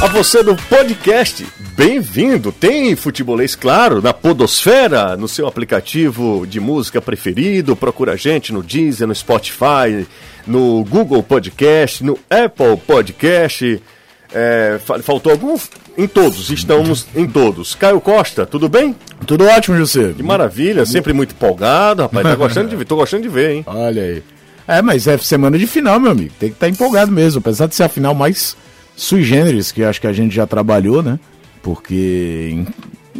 A você do podcast, bem-vindo. Tem futebolês, claro, na Podosfera, no seu aplicativo de música preferido. Procura a gente no Deezer, no Spotify, no Google Podcast, no Apple Podcast. É, faltou algum? Em todos, estamos em todos. Caio Costa, tudo bem? Tudo ótimo, José. Que maravilha, sempre muito empolgado, rapaz. Tá gostando de ver, tô gostando de ver, hein? Olha aí. É, mas é semana de final, meu amigo. Tem que estar tá empolgado mesmo. Apesar de ser a final mais sui generis, que acho que a gente já trabalhou, né? Porque em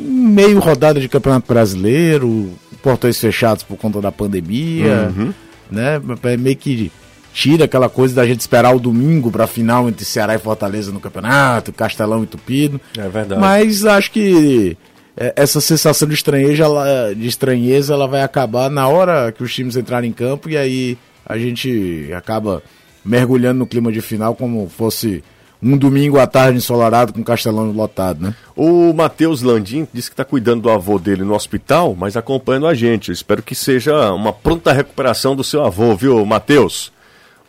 meio rodada de Campeonato Brasileiro, portões fechados por conta da pandemia, uhum. né? É meio que tira aquela coisa da gente esperar o domingo para a final entre Ceará e Fortaleza no campeonato, Castelão e Tupido. É verdade. Mas acho que é, essa sensação de estranheza, ela, de estranheza, ela vai acabar na hora que os times entrarem em campo e aí a gente acaba mergulhando no clima de final como fosse um domingo à tarde ensolarado com Castelão lotado, né? O Matheus Landim disse que está cuidando do avô dele no hospital, mas acompanhando a gente. Eu espero que seja uma pronta recuperação do seu avô, viu, Matheus?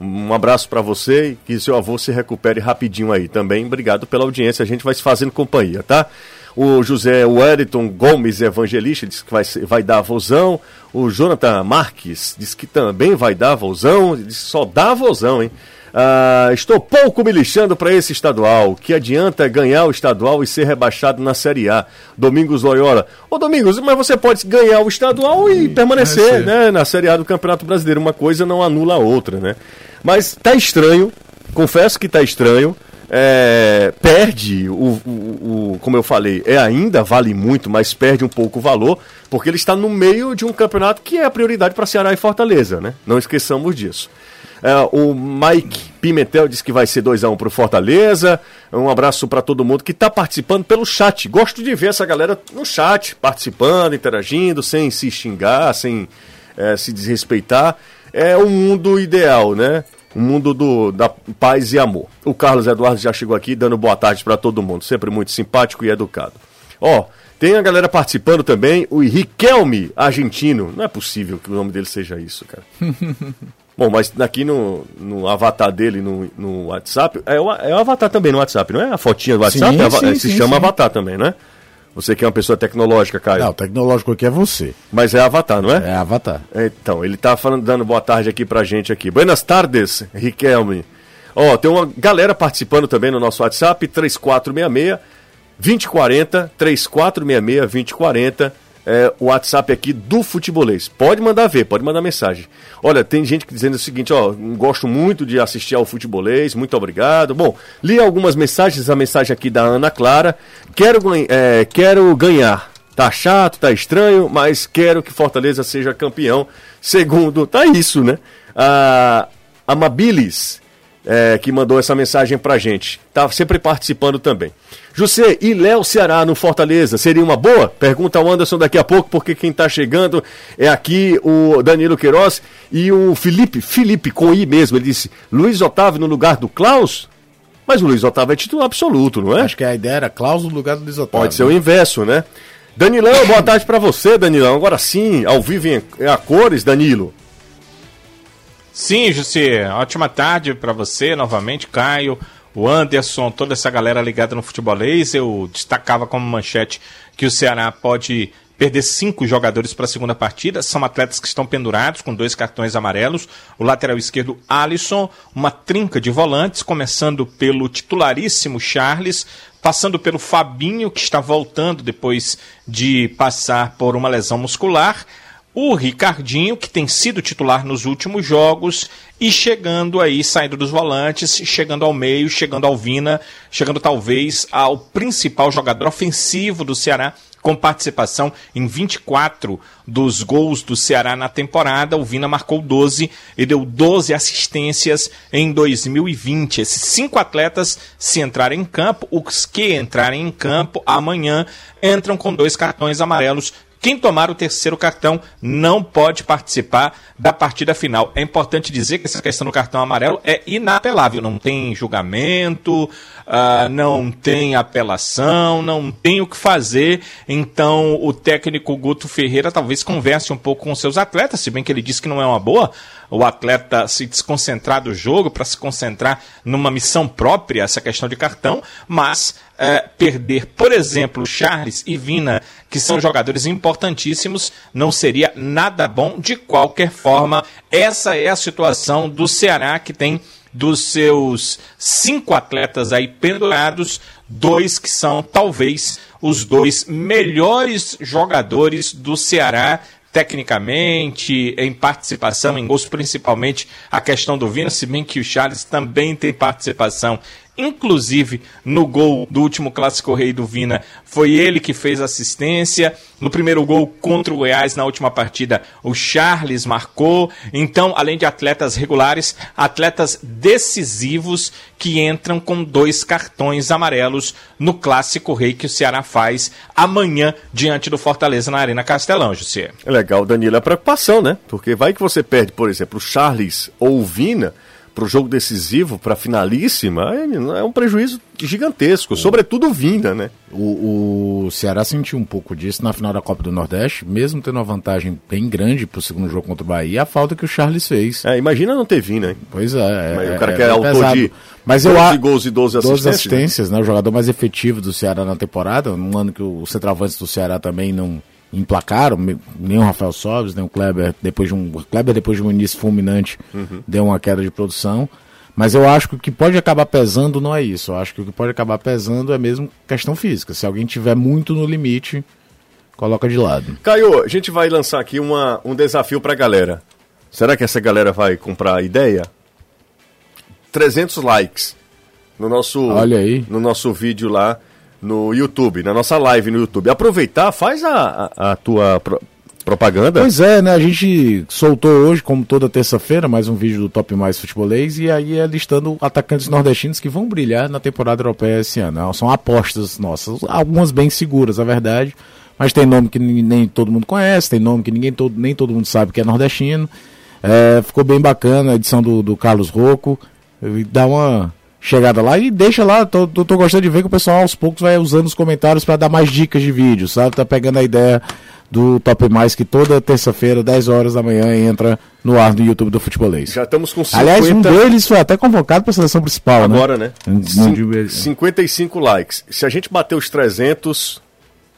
Um abraço para você e que seu avô se recupere rapidinho aí também. Obrigado pela audiência, a gente vai se fazendo companhia, tá? O José Wellington Gomes Evangelista disse que vai, vai dar vozão. O Jonathan Marques disse que também vai dar vozão. Disse só dá vozão, hein? Ah, estou pouco me lixando para esse estadual. Que adianta ganhar o estadual e ser rebaixado na Série A? Domingos Loyola. Ô Domingos, mas você pode ganhar o estadual e, e permanecer né, na Série A do Campeonato Brasileiro. Uma coisa não anula a outra, né? Mas tá estranho, confesso que tá estranho. É, perde o, o, o, como eu falei, é ainda vale muito, mas perde um pouco o valor, porque ele está no meio de um campeonato que é a prioridade para Ceará e Fortaleza, né? Não esqueçamos disso. É, o Mike Pimentel disse que vai ser 2x1 um pro Fortaleza. Um abraço para todo mundo que está participando pelo chat. Gosto de ver essa galera no chat, participando, interagindo, sem se xingar, sem é, se desrespeitar. É o mundo ideal, né? O mundo do, da paz e amor. O Carlos Eduardo já chegou aqui dando boa tarde para todo mundo. Sempre muito simpático e educado. Ó, tem a galera participando também. O Riquelme, argentino. Não é possível que o nome dele seja isso, cara. Bom, mas aqui no, no avatar dele no, no WhatsApp, é o, é o avatar também no WhatsApp, não é? A fotinha do WhatsApp sim, é, sim, se sim, chama avatar também, né? Você que é uma pessoa tecnológica, Caio. Não, tecnológico aqui é você. Mas é avatar, não é? É avatar. Então, ele tá falando, dando boa tarde aqui pra gente aqui. Buenas tardes, Riquelme. Ó, tem uma galera participando também no nosso WhatsApp, 3466 2040, 3466 2040 é, o WhatsApp aqui do Futebolês. Pode mandar ver, pode mandar mensagem. Olha, tem gente dizendo o seguinte, ó, gosto muito de assistir ao Futebolês, muito obrigado. Bom, li algumas mensagens, a mensagem aqui da Ana Clara. Quero, é, quero ganhar. Tá chato, tá estranho, mas quero que Fortaleza seja campeão. Segundo, tá isso, né? A Amabilis, é, que mandou essa mensagem pra gente. Tá sempre participando também. José, e Léo Ceará no Fortaleza, seria uma boa? Pergunta o Anderson daqui a pouco, porque quem está chegando é aqui o Danilo Queiroz e o Felipe, Felipe com I mesmo, ele disse, Luiz Otávio no lugar do Klaus? Mas o Luiz Otávio é titular absoluto, não é? Acho que a ideia era Klaus no lugar do Luiz Otávio. Pode ser o inverso, né? Danilão, boa tarde para você, Danilão. Agora sim, ao vivo em, a cores, Danilo. Sim, José, ótima tarde para você novamente, Caio o Anderson, toda essa galera ligada no futebolês. Eu destacava como manchete que o Ceará pode perder cinco jogadores para a segunda partida. São atletas que estão pendurados com dois cartões amarelos. O lateral esquerdo, Alisson. Uma trinca de volantes, começando pelo titularíssimo Charles, passando pelo Fabinho, que está voltando depois de passar por uma lesão muscular o Ricardinho, que tem sido titular nos últimos jogos, e chegando aí, saindo dos volantes, chegando ao meio, chegando ao Vina, chegando talvez ao principal jogador ofensivo do Ceará, com participação em 24 dos gols do Ceará na temporada. O Vina marcou 12 e deu 12 assistências em 2020. Esses cinco atletas, se entrarem em campo, os que entrarem em campo amanhã, entram com dois cartões amarelos Quem tomar o terceiro cartão não pode participar da partida final. É importante dizer que essa questão do cartão amarelo é inapelável, não tem julgamento, uh, não tem apelação, não tem o que fazer. Então o técnico Guto Ferreira talvez converse um pouco com seus atletas, se bem que ele disse que não é uma boa o atleta se desconcentrar do jogo para se concentrar numa missão própria, essa questão de cartão, mas é, perder, por exemplo, Charles e Vina, que são jogadores importantíssimos, não seria nada bom de qualquer forma. Essa é a situação do Ceará que tem dos seus cinco atletas aí pendurados, dois que são talvez os dois melhores jogadores do Ceará tecnicamente, em participação em gols, principalmente a questão do Vina, se bem que o Charles também tem participação inclusive no gol do último clássico rei do Vina, foi ele que fez assistência. No primeiro gol contra o Goiás na última partida, o Charles marcou. Então, além de atletas regulares, atletas decisivos que entram com dois cartões amarelos no clássico rei que o Ceará faz amanhã diante do Fortaleza na Arena Castelão, José. É legal, Danilo, é preocupação, né? Porque vai que você perde, por exemplo, o Charles ou o Vina para o jogo decisivo, para a finalíssima, é, é, um prejuízo gigantesco, sobretudo Vinda, né? O, o, Ceará sentiu um pouco disso na final da Copa do Nordeste, mesmo tendo uma vantagem bem grande para o segundo jogo contra o Bahia, a falta que o Charles fez. É, imagina não ter Vinda, hein? Pois é. Mas é o cara que é, é autor pesado. de Mas eu, 12 gols e 12 assistências. 12 assistências, né? O jogador mais efetivo do Ceará na temporada, num ano que o centroavante do Ceará também não emplacaram, nem o Rafael Sobres, nem o Kleber, depois de um, Kleber depois de um início fulminante, uhum. deu uma queda de produção. Mas eu acho que o que pode acabar pesando não é isso. Eu acho que o que pode acabar pesando é mesmo questão física. Se alguém tiver muito no limite, coloca de lado. Caio, a gente vai lançar aqui uma, um desafio pra galera. Será que essa galera vai comprar a ideia? 300 likes no nosso, Olha aí. no nosso vídeo lá no YouTube, na nossa live no YouTube. Aproveitar, faz a, a, a tua pro, propaganda. Pois é, né? A gente soltou hoje, como toda terça-feira, mais um vídeo do Top Mais Futebolês e aí é listando atacantes nordestinos que vão brilhar na temporada europeia esse ano. São apostas nossas, algumas bem seguras, a verdade. Mas tem nome que nem todo mundo conhece, tem nome que ninguém todo, nem todo mundo sabe que é nordestino. É, ficou bem bacana a edição do, do Carlos Rocco. Dá uma chegada lá e deixa lá. Tô, tô, tô, gostando de ver que o pessoal aos poucos vai usando os comentários para dar mais dicas de vídeo, sabe? Tá pegando a ideia do Top Mais que toda terça-feira, 10 horas da manhã, entra no ar do YouTube do Futebolês. Já estamos com 50... Aliás, um deles foi até convocado para a seleção principal, Agora, né? Agora, né? 55 likes. Se a gente bater os 300,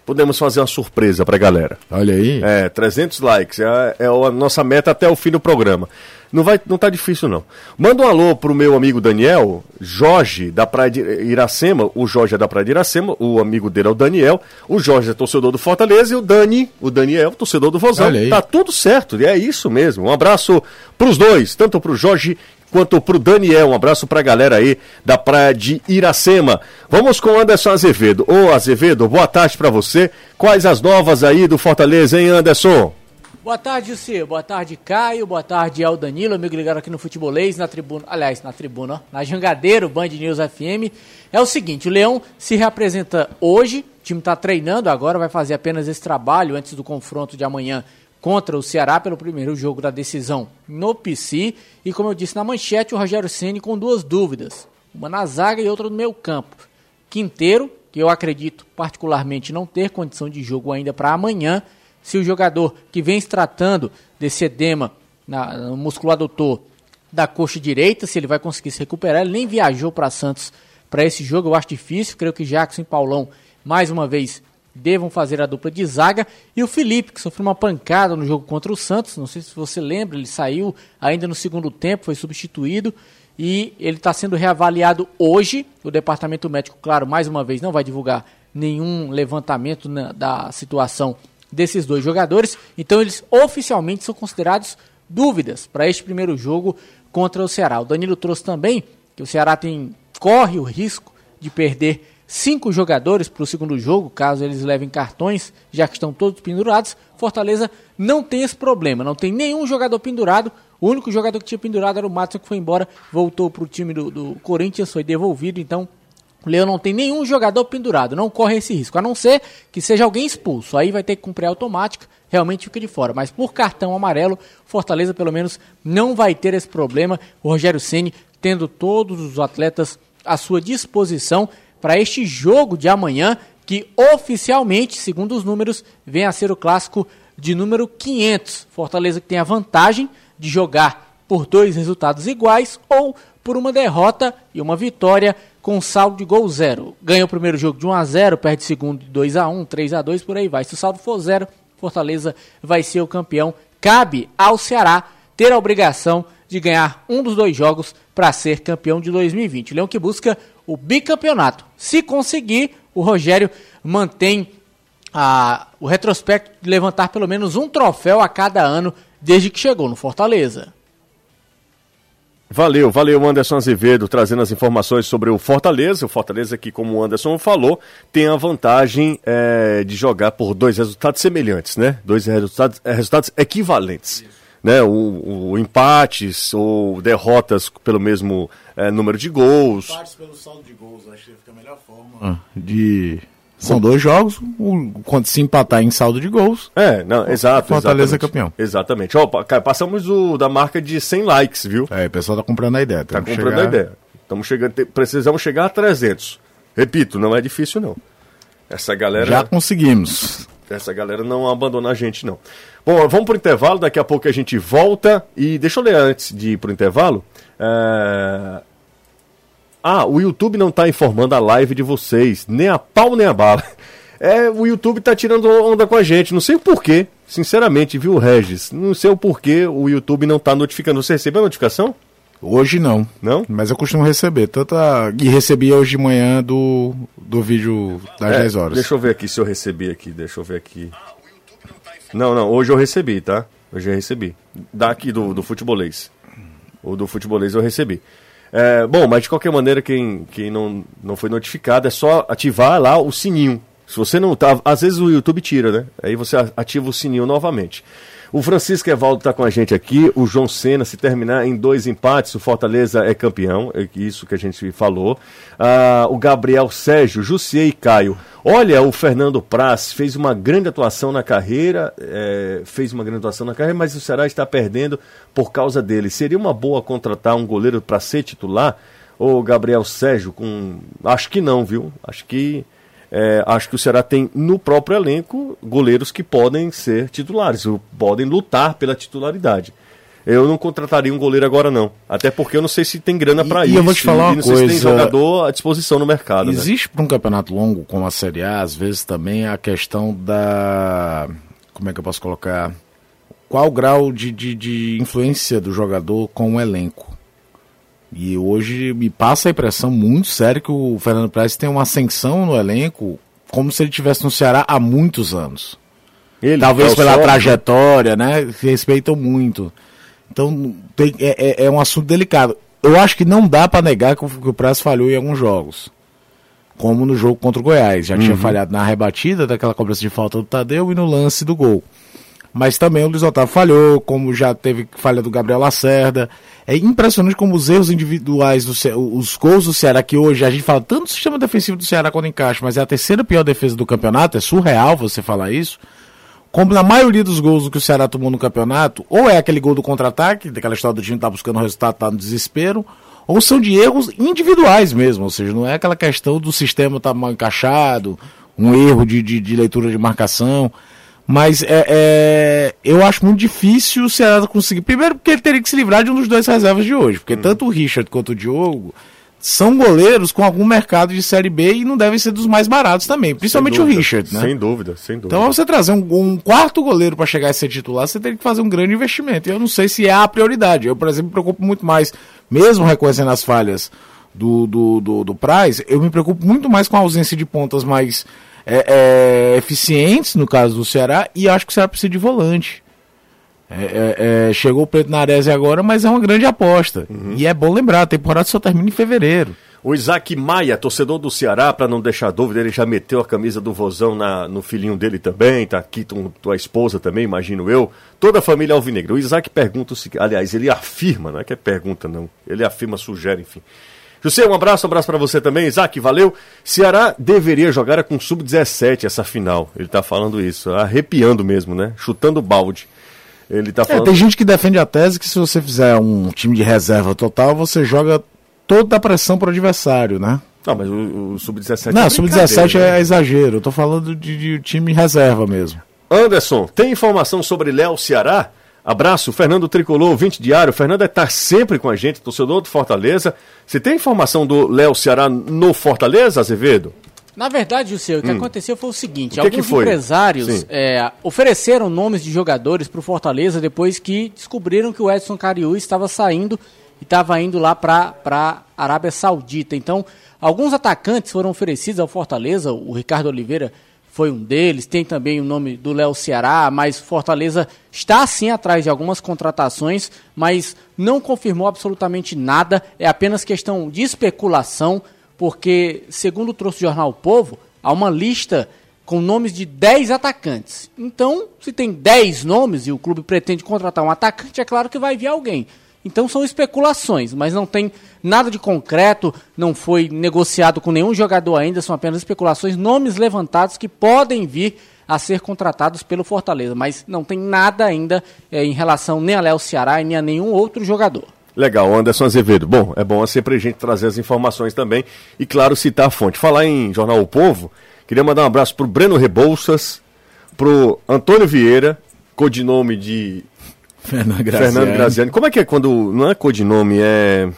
podemos fazer uma surpresa para a galera. Olha aí. É, 300 likes. É, é a nossa meta até o fim do programa. Não, vai, não tá difícil, não. Manda um alô pro meu amigo Daniel, Jorge, da Praia de Iracema. O Jorge é da Praia de Iracema, o amigo dele é o Daniel. O Jorge é torcedor do Fortaleza e o Dani, o Daniel, torcedor do Vozão. Tá tudo certo, é isso mesmo. Um abraço pros dois, tanto pro Jorge quanto pro Daniel. Um abraço pra galera aí da Praia de Iracema. Vamos com Anderson Azevedo. Ô Azevedo, boa tarde para você. Quais as novas aí do Fortaleza, hein, Anderson? Boa tarde, Jussi. Boa tarde, Caio. Boa tarde, El Danilo, amigo ligado aqui no Futebolês, na tribuna. Aliás, na tribuna, ó, na Jangadeiro, Band News FM. É o seguinte: o Leão se reapresenta hoje. O time está treinando agora, vai fazer apenas esse trabalho antes do confronto de amanhã contra o Ceará pelo primeiro jogo da decisão no PC. E como eu disse na manchete, o Rogério Ceni com duas dúvidas: uma na zaga e outra no meio campo. Quinteiro, que eu acredito particularmente não ter condição de jogo ainda para amanhã se o jogador que vem se tratando desse edema na, no músculo adutor da coxa direita, se ele vai conseguir se recuperar. Ele nem viajou para Santos para esse jogo, eu acho difícil. Creio que Jackson e Paulão, mais uma vez, devam fazer a dupla de zaga. E o Felipe, que sofreu uma pancada no jogo contra o Santos, não sei se você lembra, ele saiu ainda no segundo tempo, foi substituído. E ele está sendo reavaliado hoje. O departamento médico, claro, mais uma vez, não vai divulgar nenhum levantamento na, da situação desses dois jogadores. Então eles oficialmente são considerados dúvidas para este primeiro jogo contra o Ceará. O Danilo trouxe também que o Ceará tem corre o risco de perder cinco jogadores para o segundo jogo, caso eles levem cartões, já que estão todos pendurados. Fortaleza não tem esse problema, não tem nenhum jogador pendurado. O único jogador que tinha pendurado era o Matos, que foi embora, voltou para o time do, do Corinthians, foi devolvido. Então O Leão não tem nenhum jogador pendurado, não corre esse risco, a não ser que seja alguém expulso. Aí vai ter que cumprir a automática, realmente fica de fora. Mas por cartão amarelo, Fortaleza pelo menos não vai ter esse problema. O Rogério Ceni tendo todos os atletas à sua disposição para este jogo de amanhã, que oficialmente, segundo os números, vem a ser o clássico de número 500. Fortaleza que tem a vantagem de jogar por dois resultados iguais ou por uma derrota e uma vitória com saldo de gol zero. Ganha o primeiro jogo de 1 a 0, perde o segundo de 2 a 1, 3 a 2 por aí vai. Se o saldo for zero, Fortaleza vai ser o campeão. Cabe ao Ceará ter a obrigação de ganhar um dos dois jogos para ser campeão de 2020. Leão que busca o bicampeonato. Se conseguir, o Rogério mantém a, o retrospecto de levantar pelo menos um troféu a cada ano desde que chegou no Fortaleza. Valeu, valeu Anderson Azevedo trazendo as informações sobre o Fortaleza. O Fortaleza que, como o Anderson falou, tem a vantagem é, de jogar por dois resultados semelhantes, né? Dois resultados, é, resultados equivalentes. Né? O, o, empates ou derrotas pelo mesmo é, número de gols. Empates pelo saldo de gols, acho que fica a melhor forma ah, de são dois jogos, quando se empatar em saldo de gols. É, não, exato. Fortaleza é campeão. Exatamente. Ó, passamos o, da marca de 100 likes, viu? É, o pessoal tá comprando a ideia. Tá comprando chegar... a ideia. Estamos chegando, precisamos chegar a 300. Repito, não é difícil não. Essa galera. Já conseguimos. Essa galera não abandona a gente, não. Bom, vamos pro intervalo, daqui a pouco a gente volta. E deixa eu ler antes de ir pro intervalo. É... Ah, o YouTube não está informando a live de vocês, nem a pau nem a bala. É, o YouTube está tirando onda com a gente, não sei o porquê, sinceramente, viu, Regis? Não sei o porquê o YouTube não está notificando. Você recebeu a notificação? Hoje não. Não? Mas eu costumo receber. Tanto a... E recebi hoje de manhã do, do vídeo das é, 10 horas. Deixa eu ver aqui se eu recebi aqui. Deixa eu ver aqui. Não, não, hoje eu recebi, tá? Hoje eu recebi. Daqui do, do futebolês. O do futebolês eu recebi. É, bom, mas de qualquer maneira, quem, quem não, não foi notificado, é só ativar lá o sininho. Se você não tá. Às vezes o YouTube tira, né? Aí você ativa o sininho novamente. O Francisco Evaldo está com a gente aqui. O João Senna, se terminar em dois empates, o Fortaleza é campeão. É isso que a gente falou. Ah, o Gabriel Sérgio, Jussier e Caio. Olha, o Fernando Praz fez uma grande atuação na carreira, é, fez uma grande atuação na carreira, mas o Ceará está perdendo por causa dele. Seria uma boa contratar um goleiro para ser titular? Ou Gabriel Sérgio, com. Acho que não, viu? Acho que é, acho que o Ceará tem no próprio elenco goleiros que podem ser titulares, podem lutar pela titularidade. Eu não contrataria um goleiro agora, não. Até porque eu não sei se tem grana para isso. E eu vou te falar uma não coisa. Sei se tem jogador à disposição no mercado. Né? Existe né? para um campeonato longo, como a Série A, às vezes também a questão da. Como é que eu posso colocar? Qual o grau de, de, de influência do jogador com o elenco? E hoje me passa a impressão muito séria que o Fernando Pérez tem uma ascensão no elenco como se ele tivesse no Ceará há muitos anos. Ele, Talvez é pela trajetória, né? Respeitam muito. Então tem, é, é, é, um assunto delicado. Eu acho que não dá para negar que o, que o Praz falhou em alguns jogos. Como no jogo contra o Goiás. Já uhum. tinha falhado na rebatida daquela cobrança de falta do Tadeu e no lance do gol. Mas também o Luiz Otávio falhou, como já teve falha do Gabriel Lacerda. É impressionante como os erros individuais, do Ce... os gols do Ceará, que hoje a gente fala tanto do sistema defensivo do Ceará quando encaixa, mas é a terceira pior defesa do campeonato, é surreal você falar isso. Como na maioria dos gols que o Ceará tomou no campeonato, ou é aquele gol do contra-ataque, daquela história do time tá buscando o resultado, tá no desespero, ou são de erros individuais mesmo, ou seja, não é aquela questão do sistema tá mal encaixado, um erro de, de, de leitura de marcação. Mas é, é, eu acho muito difícil o Ceará conseguir. Primeiro, porque ele teria que se livrar de um dos dois reservas de hoje. Porque hum. tanto o Richard quanto o Diogo são goleiros com algum mercado de Série B e não devem ser dos mais baratos também. Principalmente dúvida, o Richard, né? Sem dúvida, sem dúvida. Então, você trazer um, um quarto goleiro para chegar a ser titular, você tem que fazer um grande investimento. E eu não sei se é a prioridade. Eu, por exemplo, me preocupo muito mais, mesmo reconhecendo as falhas do, do, do, do Price, eu me preocupo muito mais com a ausência de pontas mais é, é, eficientes, no caso do Ceará, e acho que o Ceará precisa de volante. É, é, é chegou o Preto Nares agora, mas é uma grande aposta. Uhum. E é bom lembrar, a temporada só termina em fevereiro. O Isaac Maia, torcedor do Ceará, para não deixar dúvida, ele já meteu a camisa do Vozão na, no filhinho dele também, tá aqui com tua esposa também, imagino eu. Toda a família alvinegra. O Isaac pergunta o seguinte, aliás, ele afirma, não é que é pergunta não, ele afirma, sugere, enfim. José, um abraço, um abraço para você também. Isaac, valeu. Ceará deveria jogar com sub-17 essa final. Ele tá falando isso, arrepiando mesmo, né? Chutando balde. Ele tá falando... É, tem gente que defende a tese que se você fizer um time de reserva total, você joga toda a pressão pro adversário, né? Não, mas o, o sub-17 Não, é sub-17 né? é exagero. Eu tô falando de, de time reserva mesmo. Anderson, tem informação sobre Léo Ceará? Abraço, Fernando Tricolor, 20 diário. Fernando está sempre com a gente, torcedor do Fortaleza. Você tem informação do Léo Ceará no Fortaleza, Azevedo? Na verdade, o o que hum. aconteceu foi o seguinte: o que alguns que empresários é, ofereceram nomes de jogadores para o Fortaleza depois que descobriram que o Edson Cariú estava saindo e estava indo lá para a Arábia Saudita. Então, alguns atacantes foram oferecidos ao Fortaleza. O Ricardo Oliveira foi um deles. Tem também o nome do Léo Ceará, mas Fortaleza está sim atrás de algumas contratações, mas não confirmou absolutamente nada. É apenas questão de especulação, porque, segundo trouxe o jornal o Povo, há uma lista com nomes de 10 atacantes. Então, se tem 10 nomes e o clube pretende contratar um atacante, é claro que vai vir alguém. Então são especulações, mas não tem nada de concreto, não foi negociado com nenhum jogador ainda, são apenas especulações, nomes levantados que podem vir a ser contratados pelo Fortaleza, mas não tem nada ainda é, em relação nem a Léo Ceará e nem a nenhum outro jogador. Legal, Anderson Azevedo. Bom, é bom sempre a gente trazer as informações também e, claro, citar a fonte. Falar em Jornal O Povo, queria mandar um abraço para o Breno Rebouças, para o Antônio Vieira, codinome de Fernando Graziani. Fernando Graziani. Como é que é quando. Não é codinome, é.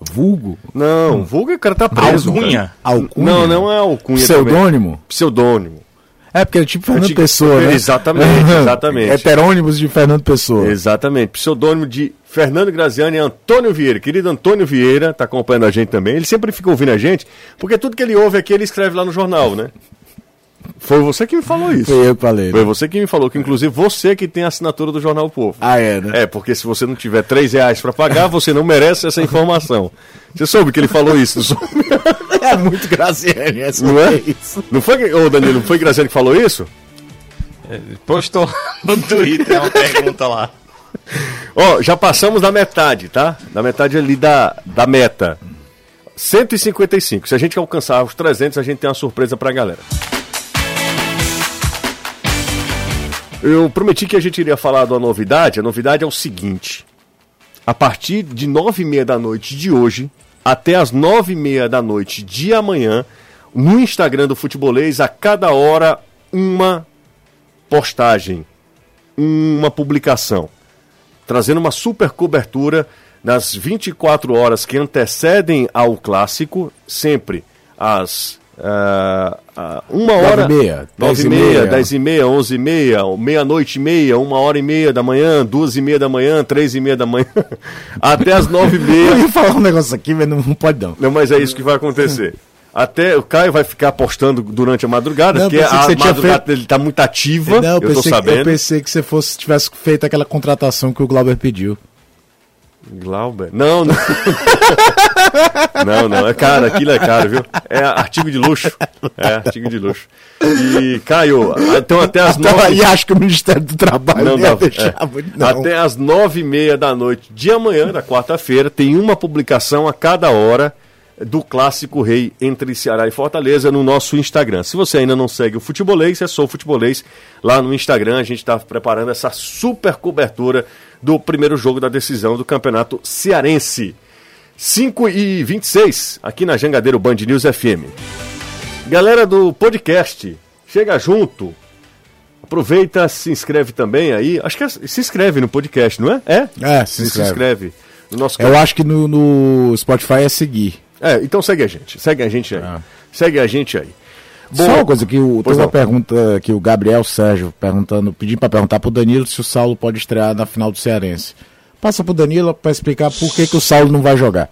Vulgo? Não, vulgo é o cara tá preso. Alcunha. Alcunha. Não, não é alcunha. Pseudônimo? Também. Pseudônimo. É, porque é tipo Fernando Antigo... Pessoa, né? Exatamente, exatamente. Heterônimos de Fernando Pessoa. Exatamente. Pseudônimo de Fernando Graziani e Antônio Vieira. Querido Antônio Vieira, tá acompanhando a gente também. Ele sempre fica ouvindo a gente, porque tudo que ele ouve aqui ele escreve lá no jornal, né? Foi você que me falou isso. Foi eu que falei. Foi né? você que me falou, que inclusive você que tem a assinatura do Jornal o Povo. Ah, é, né? É, porque se você não tiver 3 reais pra pagar, você não merece essa informação. Você soube que ele falou isso, É muito Graziani, essa não é? Isso. Não foi, ô Danilo, não foi Graziani que falou isso? É, postou no Twitter uma pergunta lá. Ó, já passamos da metade, tá? Da metade ali da, da meta. 155. Se a gente alcançar os 300, a gente tem uma surpresa pra galera. Eu prometi que a gente iria falar da novidade. A novidade é o seguinte: a partir de nove e meia da noite de hoje até as nove e meia da noite de amanhã, no Instagram do Futebolês, a cada hora uma postagem, uma publicação, trazendo uma super cobertura nas 24 horas que antecedem ao clássico, sempre às Uh, uma hora. Nove e meia. Nove e meia, dez e meia, onze e meia, meia-noite e meia, uma hora e meia da manhã, duas e meia da manhã, três e meia da manhã, até as nove e meia. Eu ia falar um negócio aqui, mas não, pode não. Não, mas é isso que vai acontecer. Até o Caio vai ficar apostando durante a madrugada, não, porque a madrugada feito... dele está muito ativa. Não, eu, eu tô sabendo. eu pensei que você fosse, tivesse feito aquela contratação que o Glauber pediu. Glauber? Não, não. não, não. É caro, aquilo é caro, viu? É artigo de luxo. É artigo de luxo. E, Caio, então até as nove. E acho que o Ministério do Trabalho não dá, deixar é. não. Até as nove e meia da noite de amanhã, da quarta-feira, tem uma publicação a cada hora do Clássico Rei entre Ceará e Fortaleza no nosso Instagram. Se você ainda não segue o Futebolês, é só o Futebolês lá no Instagram. A gente está preparando essa super cobertura do primeiro jogo da decisão do Campeonato Cearense. 5 e 26 aqui na Jangadeiro Band News FM. Galera do podcast, chega junto. Aproveita, se inscreve também aí. Acho que é, se inscreve no podcast, não é? É? É, se inscreve. Se inscreve. No nosso Eu acho que no, no, Spotify é seguir. É, então segue a gente. Segue a gente aí. Ah. Segue a gente aí. Bom, Só uma coisa que o, tem uma pergunta que o Gabriel Sérgio perguntando, pedindo para perguntar para o Danilo se o Saulo pode estrear na final do Cearense. Passa para o Danilo para explicar por que, que o Saulo não vai jogar.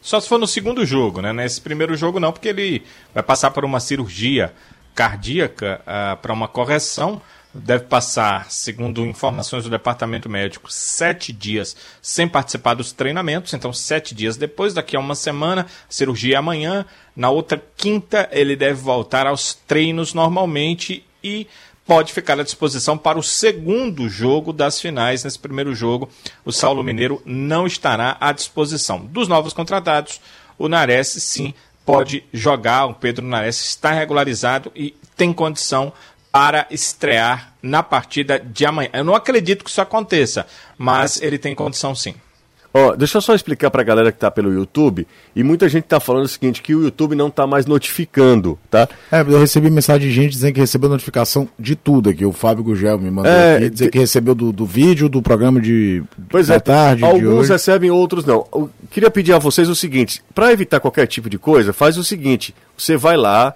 Só se for no segundo jogo, né? Nesse primeiro jogo não, porque ele vai passar por uma cirurgia cardíaca uh, ah, para uma correção deve passar, segundo informações do departamento médico, sete dias sem participar dos treinamentos. Então, sete dias depois, daqui a uma semana, cirurgia é amanhã. Na outra quinta, ele deve voltar aos treinos normalmente e pode ficar à disposição para o segundo jogo das finais. Nesse primeiro jogo, o Saulo Mineiro não estará à disposição. Dos novos contratados, o Nares sim pode jogar. O Pedro Nares está regularizado e tem condição para estrear na partida de amanhã. Eu não acredito que isso aconteça, mas ele tem condição sim. Ó, deixa eu só explicar pra galera que tá pelo YouTube, e muita gente tá falando o seguinte, que o YouTube não tá mais notificando, tá? É, eu recebi mensagem de gente dizendo que recebeu notificação de tudo aqui. O Fábio Gugel me mandou É, aqui dizer que recebeu do, do vídeo, do programa de Pois da é, tarde, de alguns hoje. recebem, outros não. Eu queria pedir a vocês o seguinte, para evitar qualquer tipo de coisa, faz o seguinte, você vai lá,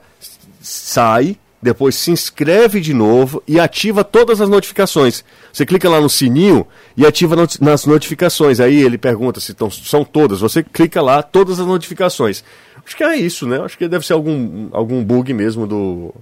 sai, depois se inscreve de novo e ativa todas as notificações. Você clica lá no sininho e ativa noti- nas notificações. Aí ele pergunta se tão, são todas. Você clica lá, todas as notificações. Acho que é isso, né? Acho que deve ser algum, algum bug mesmo do,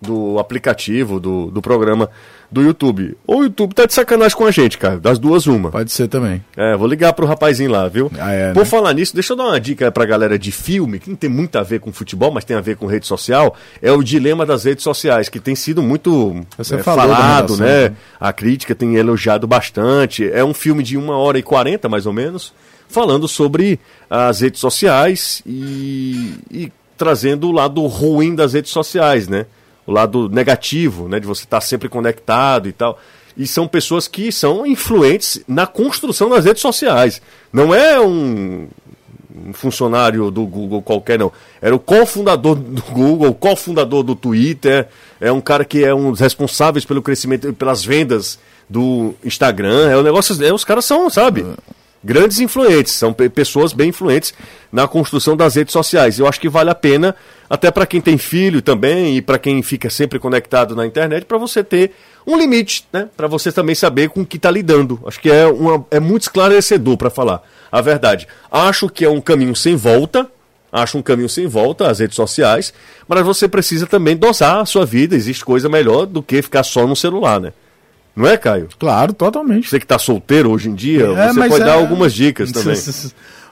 do aplicativo, do, do programa do YouTube. Ou o YouTube tá de sacanagem com a gente, cara. Das duas, uma. Pode ser também. É, vou ligar pro rapazinho lá, viu? Ah, é, Por né? falar nisso, deixa eu dar uma dica pra galera de filme, que não tem muito a ver com futebol, mas tem a ver com rede social. É o dilema das redes sociais, que tem sido muito é, falado, né? né? A crítica tem elogiado bastante. É um filme de uma hora e quarenta, mais ou menos, falando sobre as redes sociais e, e trazendo o lado ruim das redes sociais, né? O lado negativo, né? De você estar sempre conectado e tal. E são pessoas que são influentes na construção das redes sociais. Não é um, um funcionário do Google qualquer, não. Era o cofundador do Google, cofundador do Twitter. É um cara que é um dos responsáveis pelo crescimento e pelas vendas do Instagram. É o negócio. É, os caras são, sabe? Grandes influentes, são pe- pessoas bem influentes na construção das redes sociais. Eu acho que vale a pena, até para quem tem filho também e para quem fica sempre conectado na internet, para você ter um limite, né? Para você também saber com o que está lidando. Acho que é, uma, é muito esclarecedor para falar a verdade. Acho que é um caminho sem volta, acho um caminho sem volta as redes sociais, mas você precisa também dosar a sua vida. Existe coisa melhor do que ficar só no celular, né? Não é, Caio? Claro, totalmente. Você que está solteiro hoje em dia, É, você pode é- dar algumas dicas também.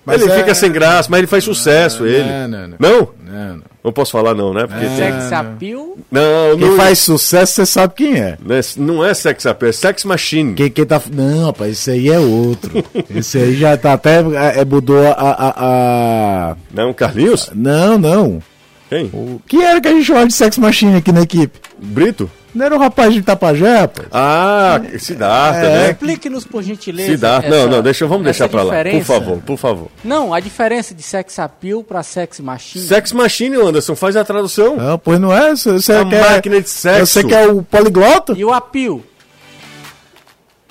Mas ele é- fica sem graça, mas ele faz sucesso, ele. não, não, não. Não? Não, não. Não posso falar não, né? Porque tem- Sex appeal. Não, Quem não, faz sucesso, você sabe quem é. não é, não é sex appeal, é sex machine. Quem, quem tá. Não, rapaz, esse aí é outro. esse aí já tá até. É, mudou a, a, a- Não, Carlinhos? Não, não. Quem? O que era que a gente chamava de sex machine aqui na equipe? Brito? Não era o rapaz de Itapajé, rapaz? Ah, Siddhartha, É. né? Explique-nos, por gentileza. Siddhartha. essa- Não, não, deixa, vamos deixar pra lá. Por diferença. favor, por favor. Não, a diferença de sex appeal pra sex machine. Sex machine, Anderson, faz a tradução. Não, pois não é. Você, você A quer, máquina de sexo. Você quer o poliglota? E o appeal?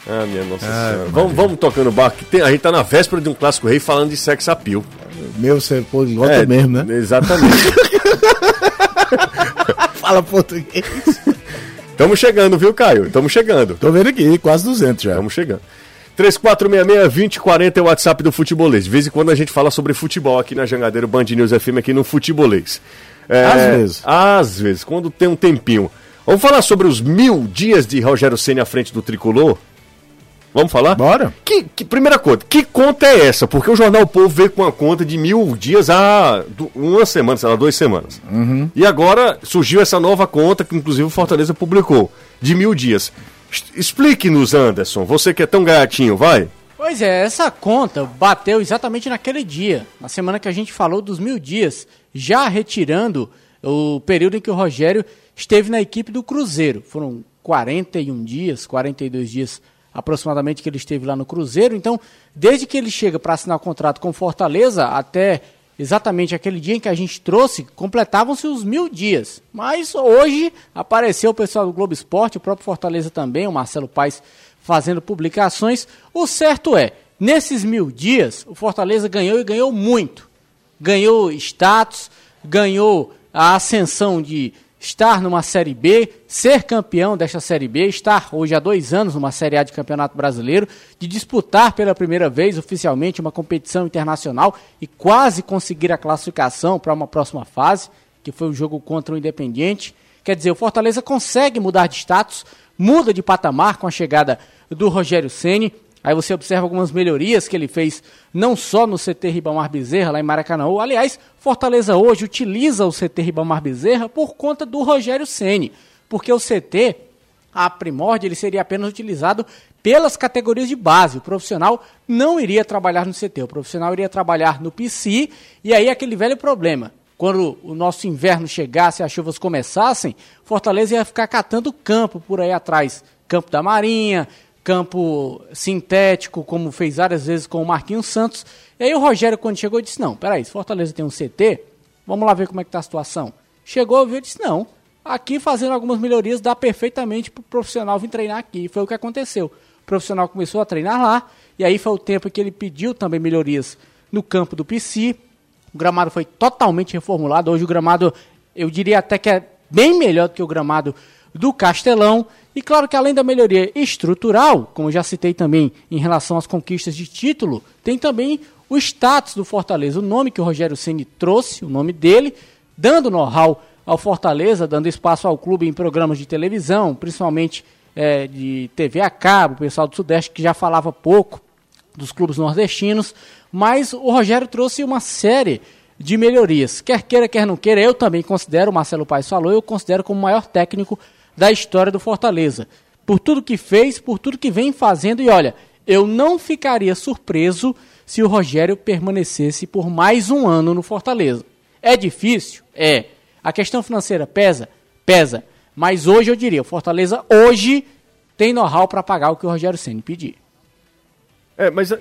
Ah, minha nossa senhora. Vamos, vamos tocando barco. que tem- a gente tá na véspera de um clássico rei falando de sex appeal. Meu, você é poliglota É, mesmo, né? Exatamente. Fala português. Estamos chegando, viu, Caio? Estamos chegando. Tô vendo aqui, quase 200 já. Estamos chegando. 3466-2040 é o WhatsApp do Futebolês. De vez em quando a gente fala sobre futebol aqui na Jangadeiro Band News FM, aqui no Futebolês. É, Às vezes. Às vezes, quando tem um tempinho. Vamos falar sobre os mil dias de Rogério Senna à frente do Tricolor? Vamos falar? Bora. Que, que- primeira conta, que conta é essa? Porque o Jornal o Povo veio com uma conta de mil dias há uma semana, sei lá, duas semanas. E agora surgiu essa nova conta, que inclusive o Fortaleza publicou, de mil dias. Explique-nos, Anderson, você que é tão gaiatinho, vai? Pois é, essa conta bateu exatamente naquele dia, na semana que a gente falou dos mil dias, já retirando o período em que o Rogério esteve na equipe do Cruzeiro. Foram 41 dias, 42 dias aproximadamente que ele esteve lá no Cruzeiro. Então, desde que ele chega para assinar o contrato com Fortaleza até exatamente aquele dia em que a gente trouxe, completavam-se os mil dias. Mas hoje apareceu o pessoal do Globo Esporte, o próprio Fortaleza também, o Marcelo Paes fazendo publicações. O certo é, nesses mil dias, o Fortaleza ganhou e ganhou muito. Ganhou status, ganhou a ascensão de estar numa Série B, ser campeão desta Série B, estar hoje há dois anos numa Série A de Campeonato Brasileiro, de disputar pela primeira vez oficialmente uma competição internacional e quase conseguir a classificação para uma próxima fase, que foi o jogo contra o Independiente. Quer dizer, o Fortaleza consegue mudar de status, muda de patamar com a chegada do Rogério Ceni. Aí você observa algumas melhorias que ele fez, não só no CT Ribamar Bezerra, lá em Maracanã. Aliás, Fortaleza hoje utiliza o CT Ribamar Bezerra por conta do Rogério Ceni, porque o CT, a primórdia, ele seria apenas utilizado pelas categorias de base. O profissional não iria trabalhar no CT, o profissional iria trabalhar no PC, e aí aquele velho problema. Quando o nosso inverno chegasse e as chuvas começassem, Fortaleza ia ficar catando campo por aí atrás. Campo da Marinha, campo sintético, como fez várias vezes com o Marquinhos Santos. E aí o Rogério, quando chegou, disse, não, peraí, se Fortaleza tem um CT, vamos lá ver como é que está a situação. Chegou, viu disse, não, aqui fazendo algumas melhorias dá perfeitamente para o profissional vir treinar aqui. E foi o que aconteceu profissional começou a treinar lá, e aí foi o tempo que ele pediu também melhorias no campo do PC. O gramado foi totalmente reformulado. Hoje o gramado, eu diria até que é bem melhor do que o gramado do Castelão. E claro que além da melhoria estrutural, como já citei também em relação às conquistas de título, tem também o status do Fortaleza, o nome que o Rogério Ceni trouxe, o nome dele, dando know-how ao Fortaleza, dando espaço ao clube em programas de televisão, principalmente é, de TV a cabo, o pessoal do Sudeste que já falava pouco dos clubes nordestinos, mas o Rogério trouxe uma série de melhorias. Quer queira, quer não queira, eu também considero, o Marcelo Paes falou, eu considero como o maior técnico da história do Fortaleza. Por tudo que fez, por tudo que vem fazendo, e olha, eu não ficaria surpreso se o Rogério permanecesse por mais um ano no Fortaleza. É difícil? É. A questão financeira pesa? Pesa. Mas hoje eu diria, o Fortaleza hoje tem know-how para pagar o que o Rogério Ceni pedir. É, mas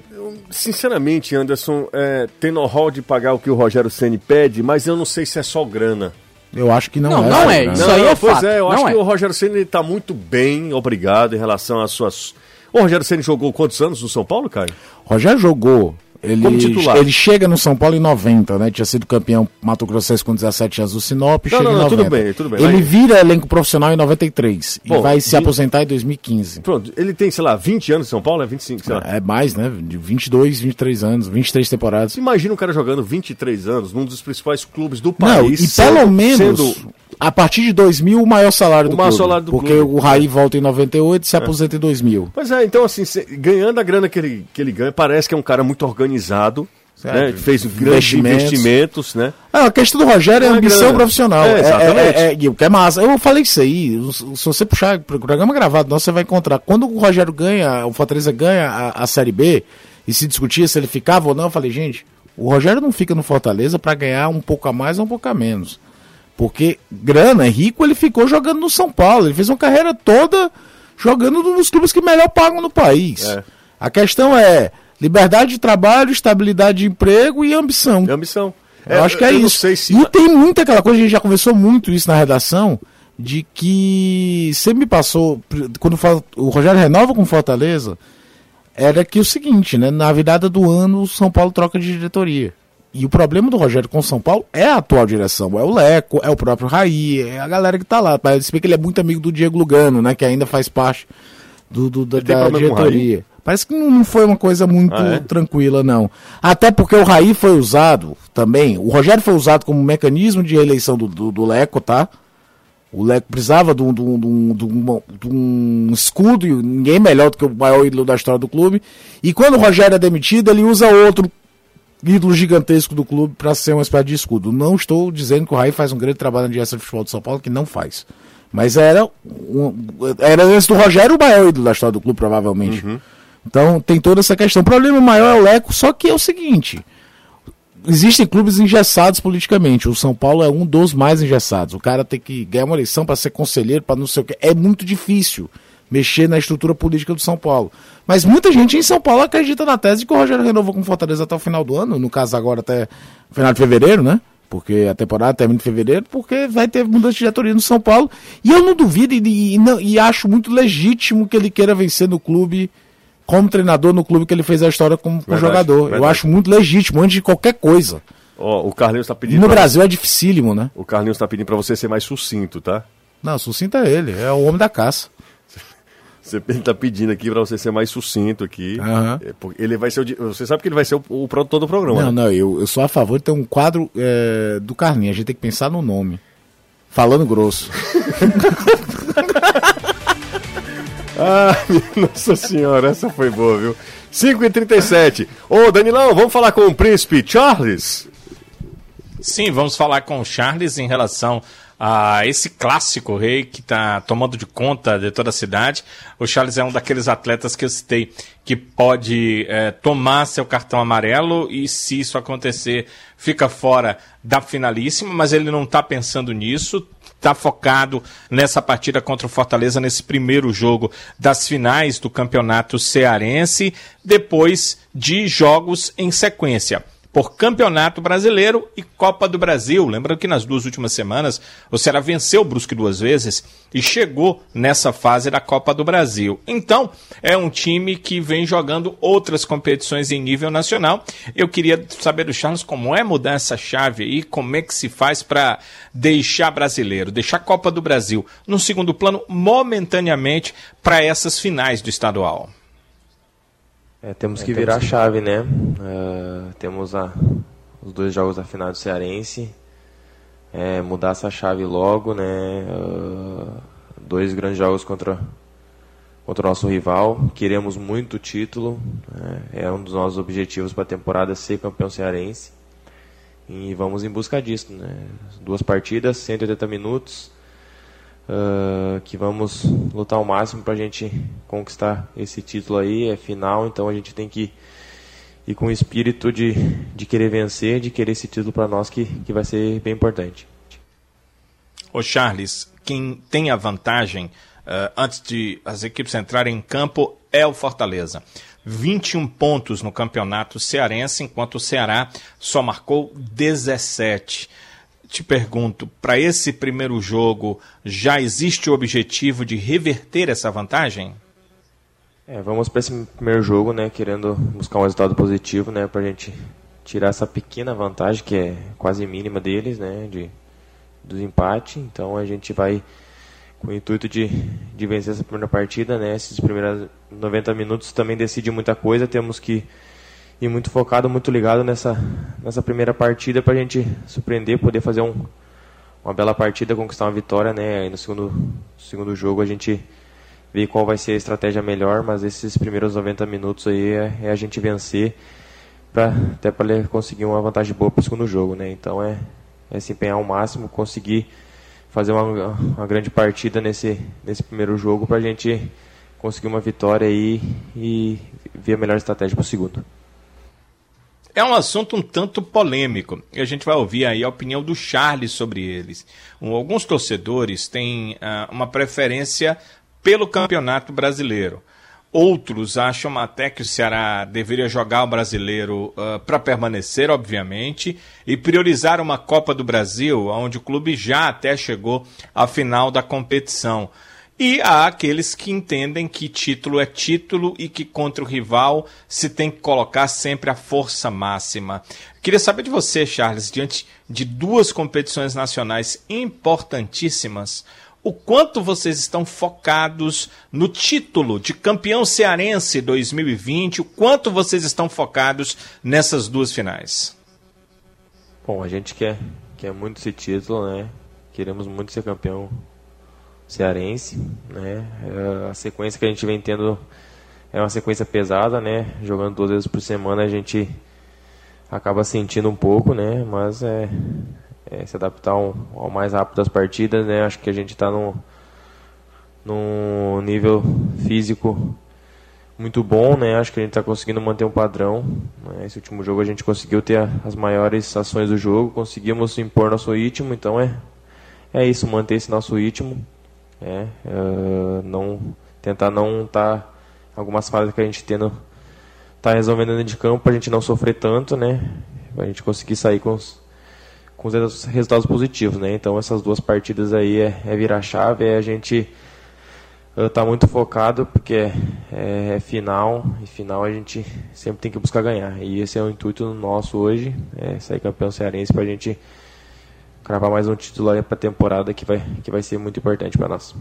sinceramente, Anderson, é, tem know-how de pagar o que o Rogério Ceni pede, mas eu não sei se é só grana. Eu acho que não, não é. Não é, isso não, aí é pois fato. é, eu não acho é. que o Rogério Ceni está muito bem, obrigado, em relação às suas... O Rogério Ceni jogou quantos anos no São Paulo, Caio? Rogério jogou ele, Como titular. ele chega no São Paulo em 90, né? Tinha sido campeão Mato Grossense com 17 anos do Sinop, Não, chega não, em não, 90. tudo bem, tudo bem. Ele vira elenco profissional em 93 Bom, e vai se aposentar em 2015. Pronto, ele tem, sei lá, 20 anos em São Paulo, é 25, sei lá. É mais, né? De 22, 23 anos, 23 temporadas. Imagina um cara jogando 23 anos num dos principais clubes do Não, país. e sendo- pelo menos, sendo- a partir de 2000, o maior salário O do maior clube. salário do porque clube. o Raí volta em 98 e se aposenta em 2000. Pois é, então assim, ganhando a grana que ele, que ele ganha, parece que é um cara muito organizado, né? Fez grandes Investimentos. investimentos, né? Ah, a questão do Rogério é é ambição grana. profissional. É, É, exatamente. é, é, o que é massa. Eu falei isso aí. Se você puxar pro programa gravado, nosso, você vai encontrar. Quando o Rogério ganha, o Fortaleza ganha a, a Série B e se discutia se ele ficava ou não, eu falei, gente, o Rogério não fica no Fortaleza para ganhar um pouco a mais ou um pouco a menos. Porque grana, é rico, ele ficou jogando no São Paulo. Ele fez uma carreira toda jogando nos clubes que melhor pagam no país. É. A questão é liberdade de trabalho, estabilidade de emprego e ambição. É ambição. Eu acho que é isso. Se... E tem muita aquela coisa, a gente já conversou muito isso na redação, de que sempre me passou, quando o Rogério renova com Fortaleza, era que o seguinte, né? Na virada do ano, o São Paulo troca de diretoria. E o problema do Rogério com o São Paulo é a atual direção. É o Leco, é o próprio Raí, é a galera que tá lá. Parece que ele é muito amigo do Diego Lugano, né? Que ainda faz parte do, do- da, da diretoria. Parece que não não foi uma coisa muito Ah, é? tranquila, não. Até porque o Raí foi usado também. O Rogério foi usado como mecanismo de reeleição do, do, do Leco, tá? O Leco precisava de um, de um- de um- de um- de um escudo, e ninguém melhor do que o maior ídolo da história do clube. E quando o Rogério é demitido, ele usa outro ídolo gigantesco do clube para ser uma espécie de escudo. Não estou dizendo que o Raí faz um grande trabalho na direção de futebol de São Paulo, que não faz. Mas era, um, era antes do Rogério o maior ídolo da história do clube, provavelmente. Então tem toda essa questão. O problema maior é o Leco, só que é o seguinte: existem clubes engessados politicamente. O São Paulo é um dos mais engessados. O cara tem que ganhar uma eleição para ser conselheiro, para não sei o que. É muito difícil mexer na estrutura política do São Paulo. Mas muita gente em São Paulo acredita na tese de que o Rogério renovou com Fortaleza até o final do ano, no caso agora até final de fevereiro, né? Porque a temporada termina em fevereiro, porque vai ter mudança de diretoria no São Paulo. E eu não duvido e, e não- e acho muito legítimo que ele queira vencer no clube como treinador no clube que ele fez a história como, Verdade, jogador. Eu verdade. acho muito legítimo, antes de qualquer coisa. Ó, o Carlinhos tá E pedindo. no Brasil é dificílimo, né? O Carlinhos tá pedindo pra você ser mais sucinto, tá? Não, sucinto é ele, é o homem da caça. Você ele tá pedindo aqui pra você ser mais sucinto aqui. Porque Ele vai ser o. Você sabe que ele vai ser o, o produtor do programa. Não, né? não, eu, eu sou a favor de ter um quadro é, do Carlinhos. A gente tem que pensar no nome. Falando grosso. Ah, nossa senhora, essa foi boa, viu? 5h37. Ô, Danilão, vamos falar com o príncipe Charles? Sim, vamos falar com o Charles em relação a esse clássico rei que está tomando de conta de toda a cidade. O Charles é um daqueles atletas que eu citei que pode é, tomar seu cartão amarelo e, se isso acontecer, fica fora da finalíssima, mas ele não está pensando nisso. Está focado nessa partida contra o Fortaleza, nesse primeiro jogo das finais do campeonato cearense, depois de jogos em sequência por Campeonato Brasileiro e Copa do Brasil. Lembrando que nas duas últimas semanas o Ceará venceu o Brusque duas vezes e chegou nessa fase da Copa do Brasil. Então, é um time que vem jogando outras competições em nível nacional. Eu queria saber do Charles como é mudar essa chave aí, como é que se faz para deixar brasileiro, deixar a Copa do Brasil no segundo plano momentaneamente para essas finais do estadual. É, temos que virar a chave, né? Uh, temos a, os dois jogos da final do Cearense. É, mudar essa chave logo, né? Uh, dois grandes jogos contra, contra o nosso rival. Queremos muito o título. Né? É um dos nossos objetivos para a temporada ser campeão cearense. E vamos em busca disso, né? Duas partidas, 180 minutos uh, que vamos lutar ao máximo para a gente conquistar esse título aí, é final, então a gente tem que ir com o espírito de, de querer vencer, de querer esse título para nós que, que vai ser bem importante. Ô Charles, quem tem a vantagem uh, antes de as equipes entrarem em campo é o Fortaleza. 21 pontos no campeonato cearense, enquanto o Ceará só marcou 17 te pergunto, para esse primeiro jogo já existe o objetivo de reverter essa vantagem? É, vamos para esse primeiro jogo, né, querendo buscar um resultado positivo, né, para a gente tirar essa pequena vantagem que é quase mínima deles, né, de do empate. Então a gente vai com o intuito de, de vencer essa primeira partida, né, esses primeiros 90 minutos também decide muita coisa, temos que e muito focado, muito ligado nessa, nessa primeira partida para a gente surpreender, poder fazer um, uma bela partida, conquistar uma vitória, né? Aí no segundo, segundo jogo a gente vê qual vai ser a estratégia melhor, mas esses primeiros 90 minutos aí é, é a gente vencer para até para conseguir uma vantagem boa para o segundo jogo, né? Então é, é se empenhar ao máximo, conseguir fazer uma, uma grande partida nesse, nesse primeiro jogo para a gente conseguir uma vitória aí e ver a melhor estratégia para o segundo. É um assunto um tanto polêmico e a gente vai ouvir aí a opinião do Charles sobre eles. Um, alguns torcedores têm uh, uma preferência pelo campeonato brasileiro. Outros acham até que o Ceará deveria jogar o brasileiro uh, para permanecer, obviamente, e priorizar uma Copa do Brasil, onde o clube já até chegou à final da competição. E há aqueles que entendem que título é título e que contra o rival se tem que colocar sempre a força máxima. Queria saber de você, Charles, diante de duas competições nacionais importantíssimas, o quanto vocês estão focados no título de campeão cearense 2020, o quanto vocês estão focados nessas duas finais? Bom, a gente quer, quer muito esse título, né? Queremos muito ser campeão cearense, né? É, a sequência que a gente vem tendo é uma sequência pesada, né? Jogando duas vezes por semana a gente acaba sentindo um pouco, né? Mas é, é se adaptar ao, ao, mais rápido das partidas, né? Acho que a gente está num, num nível físico muito bom, né? Acho que a gente está conseguindo manter um padrão. Né? Esse último jogo a gente conseguiu ter as maiores ações do jogo, conseguimos impor nosso ritmo, então é é isso, manter esse nosso ritmo é, uh, não tentar não estar tá, algumas fases que a gente tendo tá resolvendo dentro de campo para a gente não sofrer tanto, né? Para a gente conseguir sair com os, com os resultados positivos, né? Então essas duas partidas aí é, é virar chave, é a gente uh, tá muito focado porque é, é, é, final e final a gente sempre tem que buscar ganhar e esse é o intuito nosso hoje, é sair campeão cearense para a gente cravar mais um título aí para a temporada que vai, que vai ser muito importante para nós.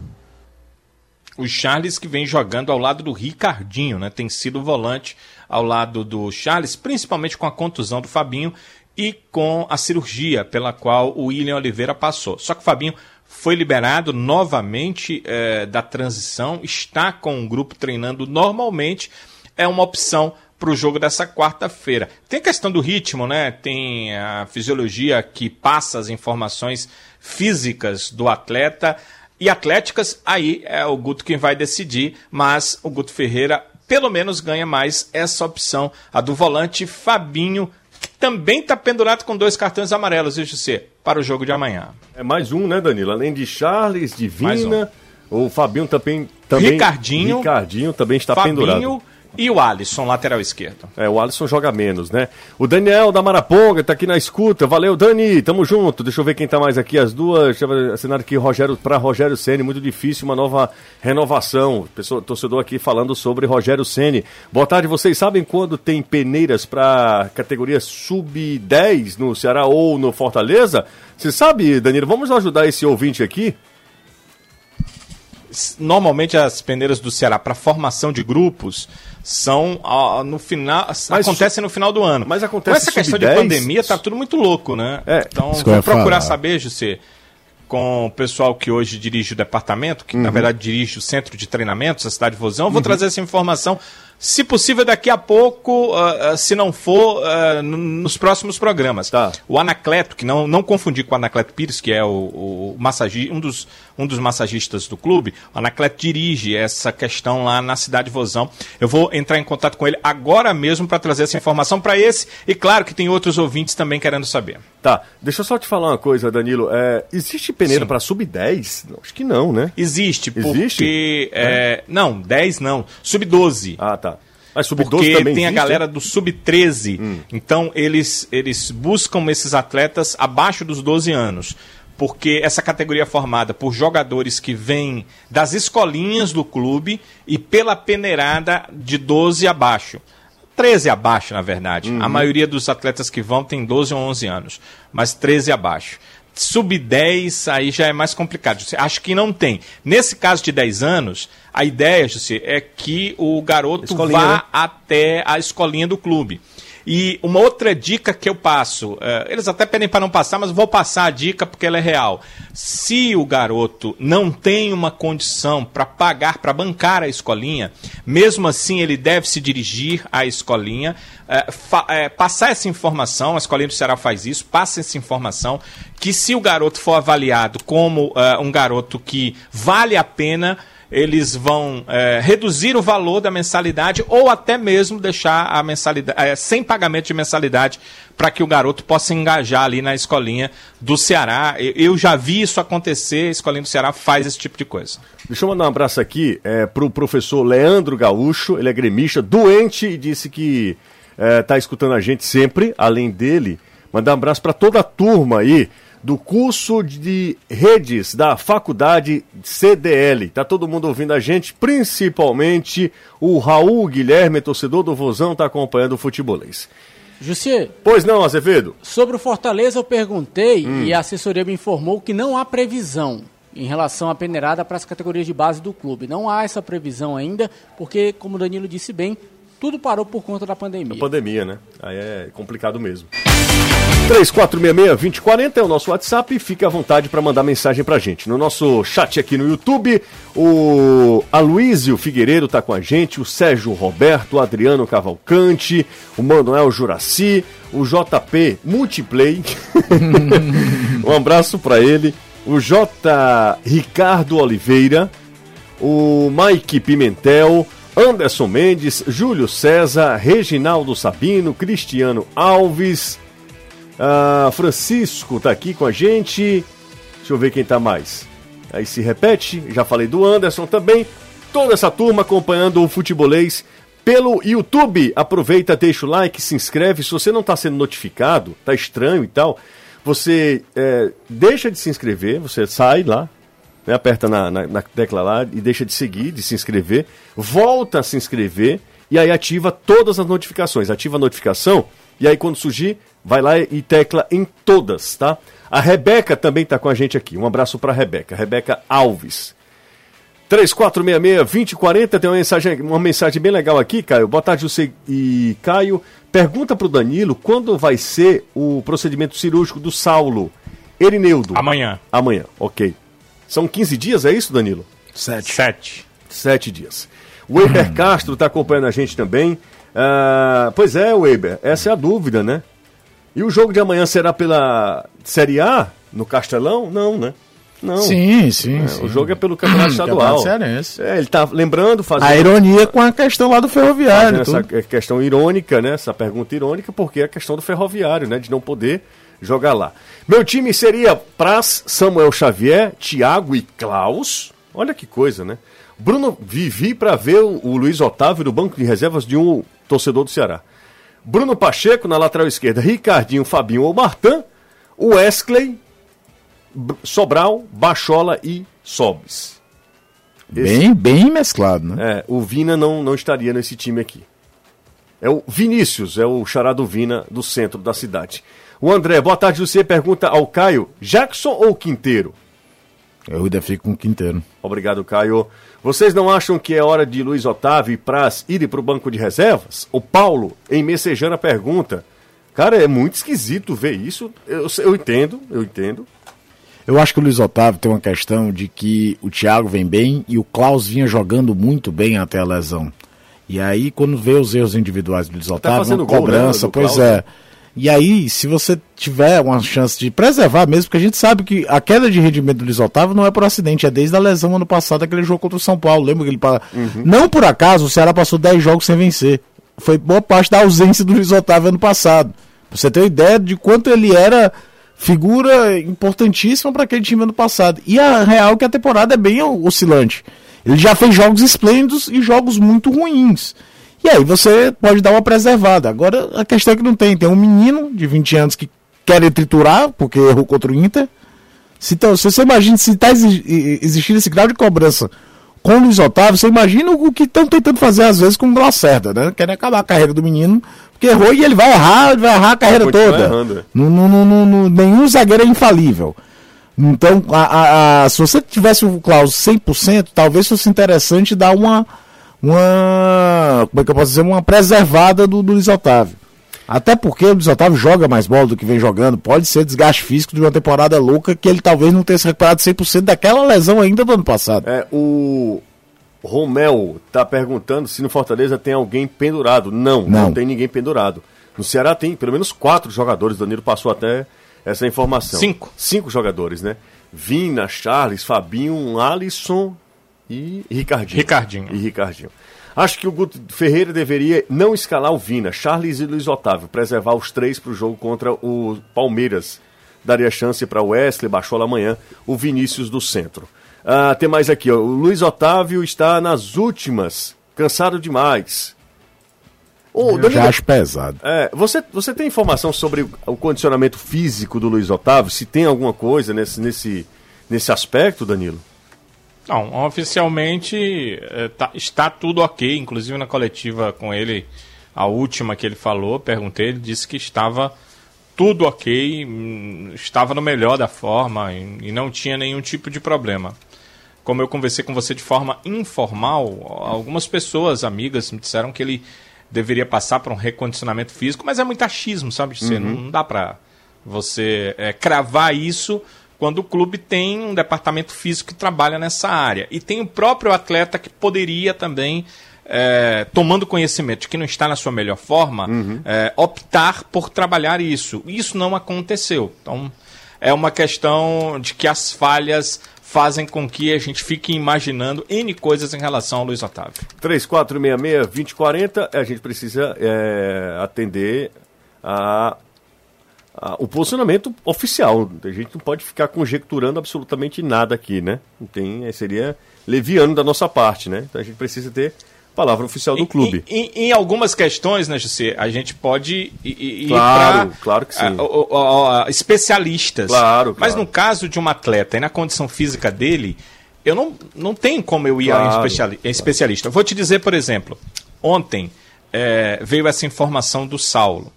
O Charles que vem jogando ao lado do Ricardinho, né? Tem sido volante ao lado do Charles, principalmente com a contusão do Fabinho e com a cirurgia pela qual o William Oliveira passou. Só que o Fabinho foi liberado novamente é, da transição, está com o grupo treinando normalmente, é uma opção para o jogo dessa quarta-feira. Tem a questão do ritmo, né? Tem a fisiologia que passa as informações físicas do atleta e atléticas, aí é o Guto quem vai decidir, mas o Guto Ferreira pelo menos ganha mais essa opção, a do volante Fabinho, que também está pendurado com dois cartões amarelos, viu, José, para o jogo de amanhã. É mais um, né, Danilo? Além de Charles, Divina, um. o Fabinho também, também. Ricardinho. Ricardinho também está Fabinho, pendurado. E o Alisson, lateral esquerdo. É, o Alisson joga menos, né? O Daniel da Maraponga tá aqui na escuta. Valeu, Dani, tamo junto. Deixa eu ver quem tá mais aqui. As duas, deixa eu assinar aqui Rogério para Rogério Ceni, muito difícil, uma nova renovação. Pessoa, torcedor aqui falando sobre Rogério Ceni. Boa tarde, vocês sabem quando tem peneiras para categoria sub-10 no Ceará ou no Fortaleza? Você sabe, Danilo? Vamos ajudar esse ouvinte aqui? Normalmente as peneiras do Ceará para formação de grupos são no final mas acontecem no final do ano. Mas acontece Com essa questão de pandemia tá tudo muito louco, né? É, então vou procurar saber, José, com o pessoal que hoje dirige o departamento, que uhum. na verdade dirige o centro de treinamentos, a cidade de Vozão, vou uhum. trazer essa informação se possível, daqui a pouco, uh, uh, se não for, uh, nos próximos programas. Tá. O Anacleto, que não, não confundir com o Anacleto Pires, que é o, o massagi um, dos, um dos massagistas do clube, o Anacleto dirige essa questão lá na cidade de Vozão. Eu vou entrar em contato com ele agora mesmo para trazer essa informação para esse, e claro que tem outros ouvintes também querendo saber. Tá, deixa eu só te falar uma coisa, Danilo. É, existe peneira para sub-10? Acho que não, né? Existe, existe? porque. É, não, 10 não. Sub-12. Ah, tá. Mas sub-12 Porque também tem existe? a galera do sub-13. Hum. Então, eles, eles buscam esses atletas abaixo dos 12 anos. Porque essa categoria é formada por jogadores que vêm das escolinhas do clube e pela peneirada de 12 abaixo. 13 abaixo, na verdade. Uhum. A maioria dos atletas que vão tem 12 ou 11 anos, mas 13 abaixo. Sub-10 aí já é mais complicado. Acho que não tem. Nesse caso de 10 anos, a ideia, José, é que o garoto escolinha, vá né? até a escolinha do clube. E uma outra dica que eu passo, uh, eles até pedem para não passar, mas vou passar a dica porque ela é real. Se o garoto não tem uma condição para pagar, para bancar a escolinha, mesmo assim ele deve se dirigir à escolinha, uh, uh, passar essa informação, a escolinha do Ceará faz isso, passa essa informação, que se o garoto for avaliado como um garoto que vale a pena eles vão é, reduzir o valor da mensalidade ou até mesmo deixar a mensalidade é, sem pagamento de mensalidade para que o garoto possa engajar ali na escolinha do Ceará. Eu já vi isso acontecer, a escolinha do Ceará faz esse tipo de coisa. Deixa eu mandar um abraço aqui é, para o professor Leandro Gaúcho, ele é gremista, doente e disse que está é, escutando a gente sempre, além dele. Mandar um abraço para toda a turma aí do curso de redes da faculdade CDL. Tá todo mundo ouvindo a gente, principalmente o Raul Guilherme, torcedor do Vozão, tá acompanhando o futebolês. Jussi. Pois não, Azevedo? Sobre o Fortaleza eu perguntei hum. e a assessoria me informou que não há previsão em relação à peneirada para as categorias de base do clube. Não há essa previsão ainda, porque, como o Danilo disse bem, tudo parou por conta da pandemia. A pandemia, né? Aí é complicado mesmo. 3466-2040 é o nosso WhatsApp e fique à vontade para mandar mensagem pra gente. No nosso chat aqui no YouTube, o Aloísio Figueiredo tá com a gente, o Sérgio Roberto, o Adriano Cavalcante, o Manuel Juraci, o JP Multiplay. um abraço para ele. O J. Ricardo Oliveira, o Mike Pimentel, Anderson Mendes, Júlio César, Reginaldo Sabino, Cristiano Alves, uh, Francisco tá aqui com a gente. Deixa eu ver quem tá mais. Aí se repete, já falei do Anderson também. Toda essa turma acompanhando o futebolês pelo YouTube. Aproveita, deixa o like, se inscreve. Se você não está sendo notificado, tá estranho e tal, você é, deixa de se inscrever, você sai lá, né, aperta na, na, na, tecla lá e deixa de seguir, de se inscrever, volta a se inscrever e aí ativa todas as notificações. Ativa a notificação e aí quando surgir, vai lá e tecla em todas, tá? A Rebeca também está com a gente aqui. Um abraço para a Rebeca. Rebeca Alves. 3466-2040, tem uma mensagem, uma mensagem bem legal aqui, Caio. Boa tarde, você e Caio. Pergunta para o Danilo quando vai ser o procedimento cirúrgico do Saulo. Erineudo. Amanhã. Amanhã, ok. São 15 dias, é isso, Danilo? Sete. Sete. Sete dias. O Eber Castro está acompanhando a gente também. Ah, pois é, Weber, essa é a dúvida, né? E o jogo de amanhã será pela Série A, no Castelão? Não, né? Não. Sim, sim, É, sim. O jogo é pelo Campeonato Estadual. Campeonato. É, ele tá lembrando, fazendo, A ironia com a questão lá do ferroviário. essa questão irônica, né? Essa pergunta irônica, porque é a questão do ferroviário, né? De não poder jogar lá. Meu time seria Praz, Samuel Xavier, Thiago e Klaus. Olha que coisa, né? Bruno, vivi para ver o, o Luiz Otávio no banco de reservas de um torcedor do Ceará. Bruno Pacheco na lateral esquerda, Ricardinho, Fabinho ou Martan, Wesley, Sobral, Bachola e Sobis. Bem, bem mesclado, né? É, o Vina não, não estaria nesse time aqui. É o Vinícius, é o xará do Vina do centro da cidade. O André, boa tarde, você pergunta ao Caio, Jackson ou Quinteiro? Eu ainda fico com o Quinteiro. Obrigado, Caio. Vocês não acham que é hora de Luiz Otávio e Praz irem para o banco de reservas? O Paulo, em Messejana, pergunta. Cara, é muito esquisito ver isso. Eu, eu entendo, eu entendo. Eu acho que o Luiz Otávio tem uma questão de que o Thiago vem bem e o Klaus vinha jogando muito bem até a lesão. E aí, quando vê os erros individuais do Luiz Otávio, fazendo uma gol, cobrança, né, do pois Klaus, é. E aí, se você tiver uma chance de preservar mesmo, porque a gente sabe que a queda de rendimento do Luiz Otávio não é por acidente, é desde a lesão ano passado, aquele jogo contra o São Paulo. Lembra que ele. Uhum. Não por acaso, o Ceará passou 10 jogos sem vencer. Foi boa parte da ausência do Luiz Otávio ano passado. Pra você ter uma ideia de quanto ele era figura importantíssima para aquele time ano passado. E a real é que a temporada é bem oscilante. Ele já fez jogos esplêndidos e jogos muito ruins. E aí você pode dar uma preservada. Agora a questão é que não tem. Tem um menino de 20 anos que quer triturar, porque errou contra o Inter. Se, então, se você imagina se está existindo esse grau de cobrança com o Luiz Otávio, você imagina o que estão tentando fazer às vezes com o Lacerda, né? Querem acabar a carreira do menino, porque errou e ele vai errar, ele vai errar a carreira toda. não, não- não- nenhum zagueiro é infalível. Então, a- a- a- se você tivesse o Klaus 100%, talvez fosse interessante dar uma, uma como é que eu posso dizer, uma preservada do, do Luiz Otávio. Até porque o Luiz Otávio joga mais bola do que vem jogando. Pode ser desgaste físico de uma temporada louca que ele talvez não tenha se recuperado 100% daquela lesão ainda do ano passado. É, o Romel tá perguntando se no Fortaleza tem alguém pendurado. Não, não, Não. tem ninguém pendurado. No Ceará tem pelo menos quatro jogadores. Danilo passou até essa informação. Cinco. Cinco jogadores, né? Vina, Charles, Fabinho, Alisson e Ricardinho. Ricardinho. E Ricardinho. Acho que o Guto Ferreira deveria não escalar o Vina, Charles e Luiz Otávio, preservar os três para o jogo contra o Palmeiras. Daria chance para o Wesley, Baixola amanhã, o Vinícius do centro. Ah, tem mais aqui, ó. o Luiz Otávio está nas últimas, cansado demais. Ô, Eu Danilo, já acho pesado. é, você, você tem informação sobre o- o condicionamento físico do Luiz Otávio? Se tem alguma coisa nesse, nesse, nesse aspecto, Danilo? Não, oficialmente eh, tá- está tudo ok, inclusive na coletiva com ele, a última que ele falou, perguntei, ele disse que estava tudo ok, hum, estava no melhor da forma e, não tinha nenhum tipo de problema. Como eu conversei com você de forma informal, algumas pessoas, amigas, me disseram que ele deveria passar por um recondicionamento físico, mas é muito achismo, sabe? Você não, não dá pra você eh, cravar isso quando o clube tem um departamento físico que trabalha nessa área. E tem o próprio atleta que poderia também, eh, tomando conhecimento de que não está na sua melhor forma, eh, optar por trabalhar isso. Isso não aconteceu. Então, é uma questão de que as falhas fazem com que a gente fique imaginando N coisas em relação ao Luiz Otávio. 3466-2040, a gente precisa é, atender a, a- o posicionamento oficial. A gente não pode ficar conjecturando absolutamente nada aqui, né? Não tem, é, seria leviano da nossa parte, né? Então a gente precisa ter palavra oficial do Em- clube. Em, em- algumas questões, né, José, a gente pode ir, ir Claro, pra, claro que sim. ó, ó, ó, especialistas. Claro, Mas claro. no caso de um atleta e na condição física dele, eu não, não tenho como eu ir a um Claro, especiali- em especialista. Vou te dizer, por exemplo, ontem eh, veio essa informação do Saulo.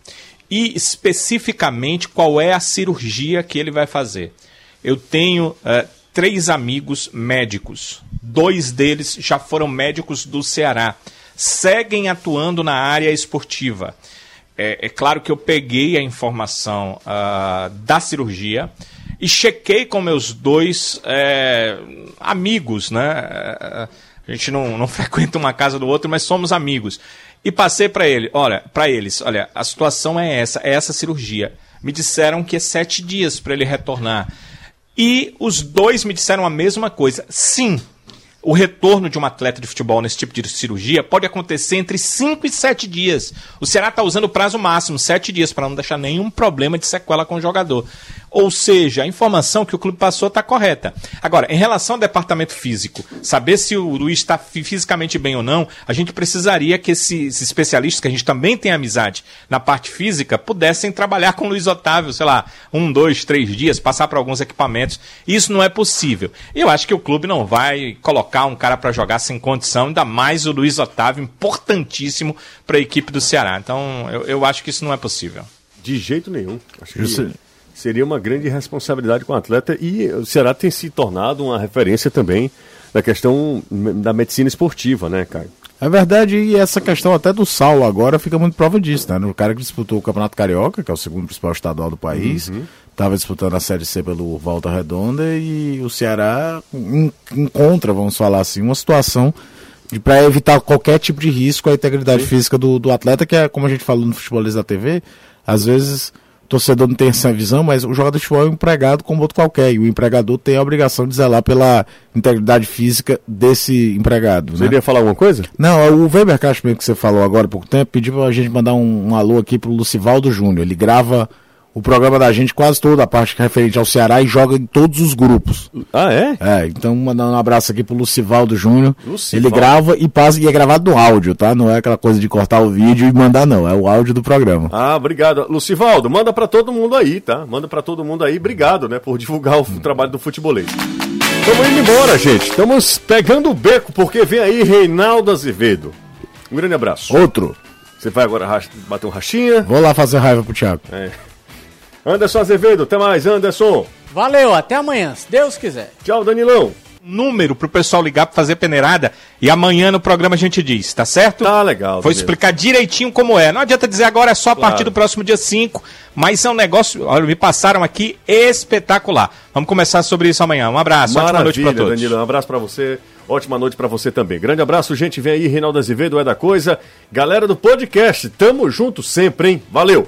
E especificamente qual é a cirurgia que ele vai fazer. Eu tenho eh, três amigos médicos. Dois deles já foram médicos do Ceará. Seguem atuando na área esportiva. É, é claro que eu peguei a informação ah, da cirurgia e chequei com meus dois é, amigos, né? A gente não, não frequenta uma casa do outro, mas somos amigos. E passei para ele, olha, para eles, olha, a situação é essa, é essa cirurgia. Me disseram que é sete dias para ele retornar. E os dois me disseram a mesma coisa. Sim, o retorno de um atleta de futebol nesse tipo de cirurgia pode acontecer entre 5 e 7 dias. O Ceará está usando o prazo máximo, 7 dias, para não deixar nenhum problema de sequela com o jogador. Ou seja, a informação que o clube passou está correta. Agora, em relação ao departamento físico, saber se o Luiz está fisicamente bem ou não, a gente precisaria que esses especialistas, que a gente também tem amizade na parte física, pudessem trabalhar com o Luiz Otávio, sei lá, um, dois, três dias, passar por alguns equipamentos. Isso não é possível. Eu acho que o clube não vai colocar um cara para jogar sem condição, ainda mais o Luiz Otávio, importantíssimo para a equipe do Ceará. Então, eu, eu acho que isso não é possível. De jeito nenhum. Acho que seria uma grande responsabilidade com o atleta e o Ceará tem se tornado uma referência também na questão da medicina esportiva, né, Caio? É verdade, e essa questão até do Saulo agora fica muito prova disso, né? O cara que disputou o Campeonato Carioca, que é o segundo principal estadual do país, estava disputando a Série C pelo Volta Redonda e o Ceará encontra, vamos falar assim, uma situação para evitar qualquer tipo de risco à integridade Sim. física do, do atleta, que é como a gente falou no Futebolês da TV, às vezes torcedor não tem essa visão, mas o jogador de futebol é um empregado como outro qualquer. E o empregador tem a obrigação de zelar pela integridade física desse empregado. Você né? iria falar alguma coisa? Não, é o Weber Castro que você falou agora há pouco tempo, pediu pra gente mandar um, um alô aqui pro Lucivaldo Júnior. Ele grava o programa da gente, quase toda a parte referente ao Ceará e joga em todos os grupos. Ah, é? É, então mandando um abraço aqui pro Lucivaldo Júnior. Ele grava e passa, e é gravado no áudio, tá? Não é aquela coisa de cortar o vídeo e mandar, não. É o áudio do programa. Ah, obrigado. Lucivaldo, manda para todo mundo aí, tá? Manda para todo mundo aí. Obrigado, né, por divulgar o trabalho do futebolês. Estamos indo embora, gente. Estamos pegando o beco, porque vem aí Reinaldo Azevedo. Um grande abraço. Outro. Você vai agora bater um rachinha? Vou lá fazer raiva pro Thiago. É. Anderson Azevedo, até mais, Anderson. Valeu, até amanhã, se Deus quiser. Tchau, Danilão. Número pro pessoal ligar pra fazer peneirada e amanhã no programa a gente diz, tá certo? Tá legal. Vou explicar direitinho como é. Não adianta dizer agora, é só a claro. partir do próximo dia 5, mas é um negócio, olha, me passaram aqui espetacular. Vamos começar sobre isso amanhã. Um abraço, Maravilha, ótima noite pra todos. Danilo, um abraço pra você. Ótima noite para você também. Grande abraço, gente. Vem aí, Reinaldo Azevedo, é da coisa. Galera do podcast, tamo junto sempre, hein? Valeu!